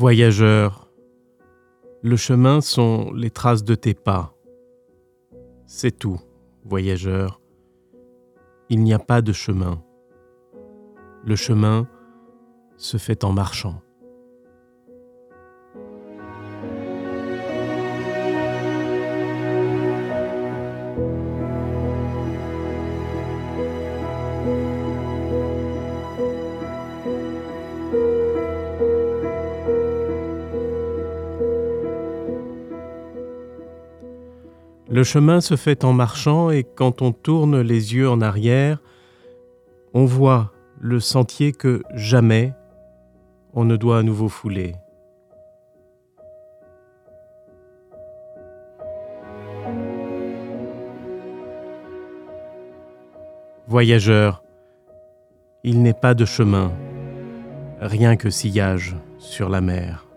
Voyageur, le chemin sont les traces de tes pas. C'est tout, voyageur. Il n'y a pas de chemin. Le chemin, se fait en marchant. Le chemin se fait en marchant et quand on tourne les yeux en arrière, on voit le sentier que jamais on ne doit à nouveau fouler. Voyageur, il n'est pas de chemin, rien que sillage sur la mer.